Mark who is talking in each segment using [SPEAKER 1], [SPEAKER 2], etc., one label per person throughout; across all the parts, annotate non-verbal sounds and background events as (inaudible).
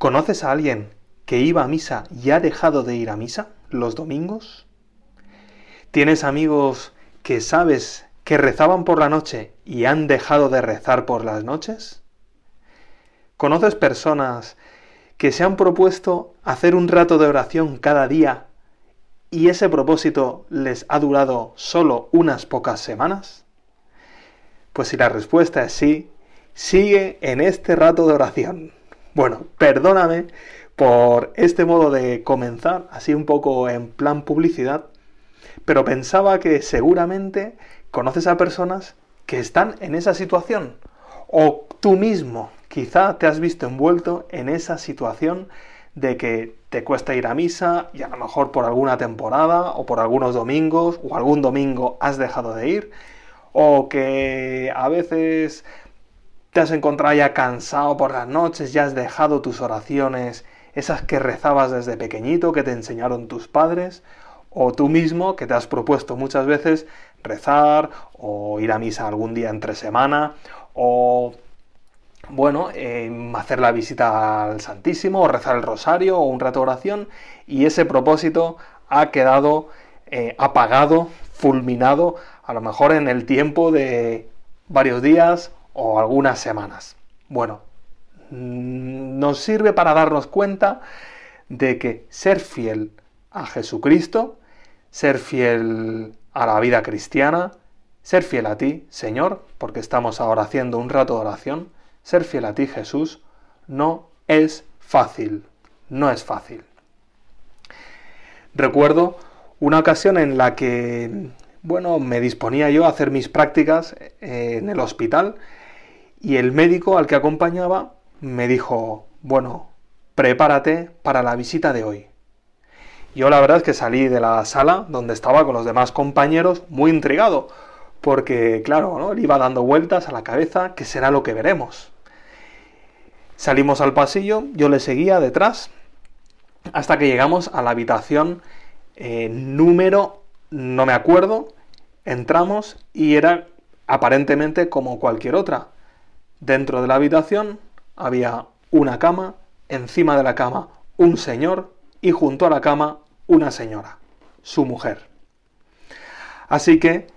[SPEAKER 1] ¿Conoces a alguien que iba a misa y ha dejado de ir a misa los domingos? ¿Tienes amigos que sabes que rezaban por la noche y han dejado de rezar por las noches? ¿Conoces personas que se han propuesto hacer un rato de oración cada día y ese propósito les ha durado solo unas pocas semanas? Pues si la respuesta es sí, sigue en este rato de oración. Bueno, perdóname por este modo de comenzar, así un poco en plan publicidad, pero pensaba que seguramente conoces a personas que están en esa situación, o tú mismo quizá te has visto envuelto en esa situación de que te cuesta ir a misa y a lo mejor por alguna temporada o por algunos domingos o algún domingo has dejado de ir o que a veces te has encontrado ya cansado por las noches, ya has dejado tus oraciones, esas que rezabas desde pequeñito, que te enseñaron tus padres, o tú mismo que te has propuesto muchas veces rezar o ir a misa algún día entre semana o bueno, em, hacer la visita al Santísimo o rezar el rosario o un rato de oración y ese propósito ha quedado eh, apagado, fulminado, a lo mejor en el tiempo de varios días o algunas semanas. Bueno, mm, nos sirve para darnos cuenta de que ser fiel a Jesucristo, ser fiel a la vida cristiana, ser fiel a ti, Señor, porque estamos ahora haciendo un rato de oración, ser fiel a ti, Jesús, no es fácil, no es fácil. Recuerdo una ocasión en la que, bueno, me disponía yo a hacer mis prácticas eh, en el hospital y el médico al que acompañaba me dijo, bueno, prepárate para la visita de hoy. Yo la verdad es que salí de la sala donde estaba con los demás compañeros muy intrigado, porque claro, ¿no? le iba dando vueltas a la cabeza, ¿qué será lo que veremos? Salimos al pasillo, yo le seguía detrás, hasta que llegamos a la habitación eh, número, no me acuerdo, entramos y era aparentemente como cualquier otra. Dentro de la habitación había una cama, encima de la cama un señor y junto a la cama una señora, su mujer. Así que,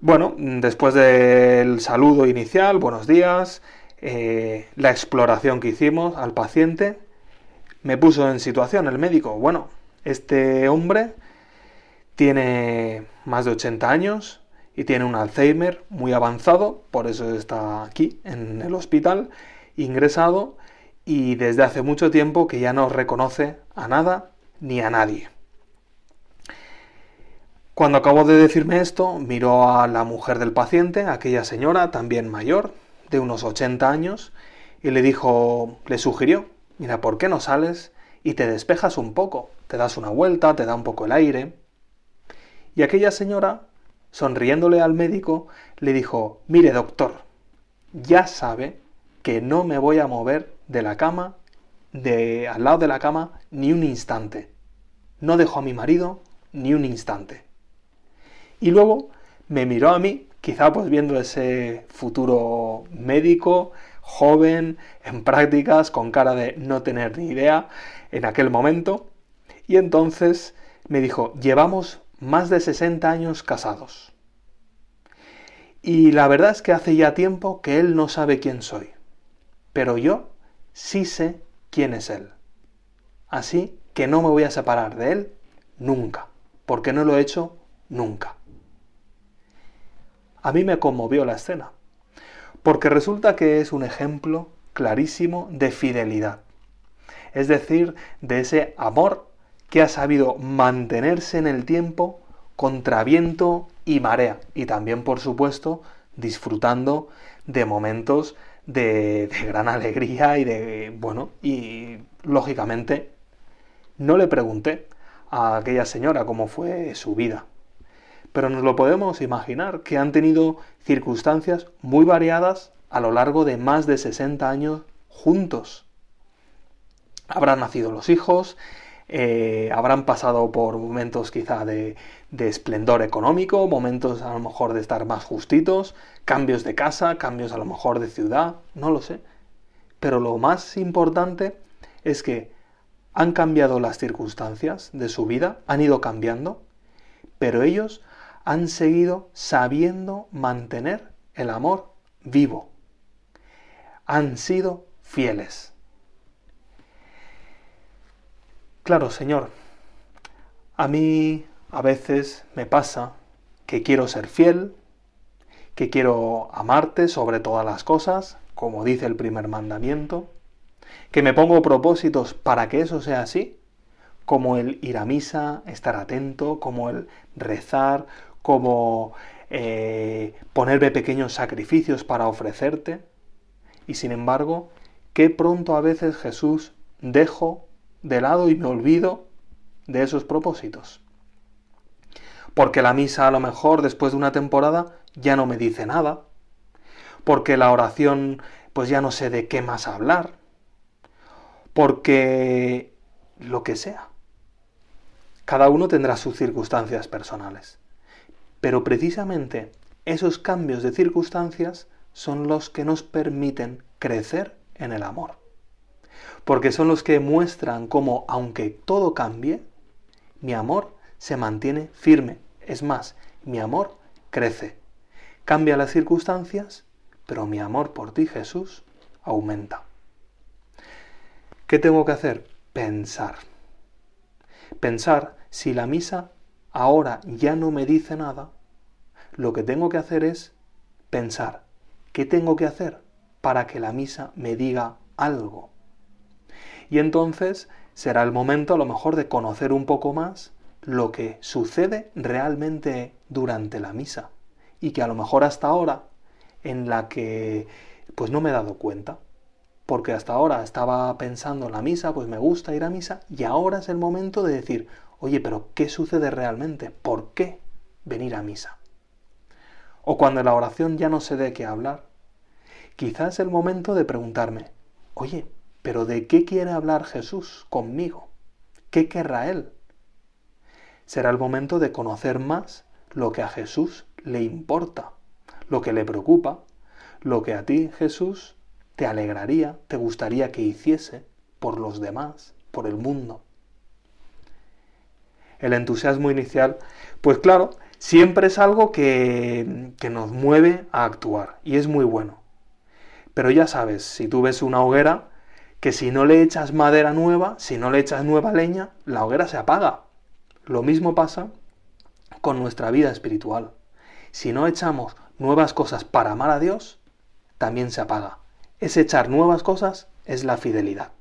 [SPEAKER 1] bueno, después del saludo inicial, buenos días, eh, la exploración que hicimos al paciente, me puso en situación el médico. Bueno, este hombre tiene más de 80 años y tiene un Alzheimer muy avanzado, por eso está aquí en el hospital, ingresado y desde hace mucho tiempo que ya no reconoce a nada ni a nadie. Cuando acabó de decirme esto, miró a la mujer del paciente, aquella señora también mayor, de unos 80 años, y le dijo, le sugirió, mira, ¿por qué no sales y te despejas un poco? Te das una vuelta, te da un poco el aire. Y aquella señora, sonriéndole al médico, le dijo, mire doctor, ya sabe que no me voy a mover de la cama, de al lado de la cama, ni un instante. No dejo a mi marido ni un instante. Y luego me miró a mí, quizá pues viendo ese futuro médico, joven, en prácticas, con cara de no tener ni idea en aquel momento, y entonces me dijo, llevamos más de 60 años casados. Y la verdad es que hace ya tiempo que él no sabe quién soy pero yo sí sé quién es Él. Así que no me voy a separar de Él nunca, porque no lo he hecho nunca. A mí me conmovió la escena, porque resulta que es un ejemplo clarísimo de fidelidad, es decir, de ese amor que ha sabido mantenerse en el tiempo contra viento y marea, y también, por supuesto, disfrutando de momentos de, gran (laughs) alegría y de, bueno, y lógicamente no le pregunté a aquella señora cómo fue su vida. Pero nos lo podemos imaginar, que han tenido circunstancias muy variadas a lo largo de más de 60 años juntos. Habrán nacido los hijos, eh, habrán pasado por momentos quizá de, de esplendor económico, momentos a lo mejor de estar más justitos, cambios de casa, cambios a lo mejor de ciudad, no lo sé. Pero lo más importante es que han cambiado las circunstancias de su vida, han ido cambiando, pero ellos han seguido sabiendo mantener el amor vivo. Han sido fieles. Claro, Señor, a mí a veces me pasa que quiero ser fiel, que quiero amarte sobre todas las cosas, como dice el primer mandamiento, que me pongo propósitos para que eso sea así, como el ir a misa, estar atento, como el rezar, como eh, ponerme pequeños sacrificios para ofrecerte. Y sin embargo, qué pronto a veces Jesús dejo de lado y me olvido de esos propósitos. Porque la misa a lo mejor después de una temporada ya no me dice nada. Porque la oración pues ya no sé de qué más hablar. Porque lo que sea. Cada uno tendrá sus circunstancias personales. Pero precisamente esos cambios de circunstancias son los que nos permiten crecer en el amor porque son los que muestran cómo, aunque todo cambie, mi amor se mantiene firme. Es más, mi amor crece. Cambia las circunstancias, pero mi amor por ti, Jesús, aumenta. ¿Qué tengo que hacer? Pensar. Pensar si la misa ahora ya no me dice nada, lo que tengo que hacer es pensar, ¿qué tengo que hacer para que la misa me diga algo? Y entonces será el momento a lo mejor de conocer un poco más lo que sucede realmente durante la misa y que a lo mejor hasta ahora en la que pues no me he dado cuenta porque hasta ahora estaba pensando en la misa, pues me gusta ir a misa y ahora es el momento de decir, oye, pero ¿qué sucede realmente? ¿Por qué venir a misa? O cuando en la oración ya no sé de qué hablar, quizás es el momento de preguntarme, oye, pero ¿de qué quiere hablar Jesús conmigo? ¿Qué querrá Él? Será el momento de conocer más lo que a Jesús le importa, lo que le preocupa, lo que a ti, Jesús, te alegraría, te gustaría que hiciese por los demás, por el mundo. El entusiasmo inicial, pues claro, siempre es algo que, que nos mueve a actuar y es muy bueno. Pero ya sabes, si tú ves una hoguera, que si no le echas madera nueva, si no le echas nueva leña, la hoguera se apaga. Lo mismo pasa con nuestra vida espiritual. Si no echamos nuevas cosas para amar a Dios, también se apaga. Es echar nuevas cosas es la fidelidad.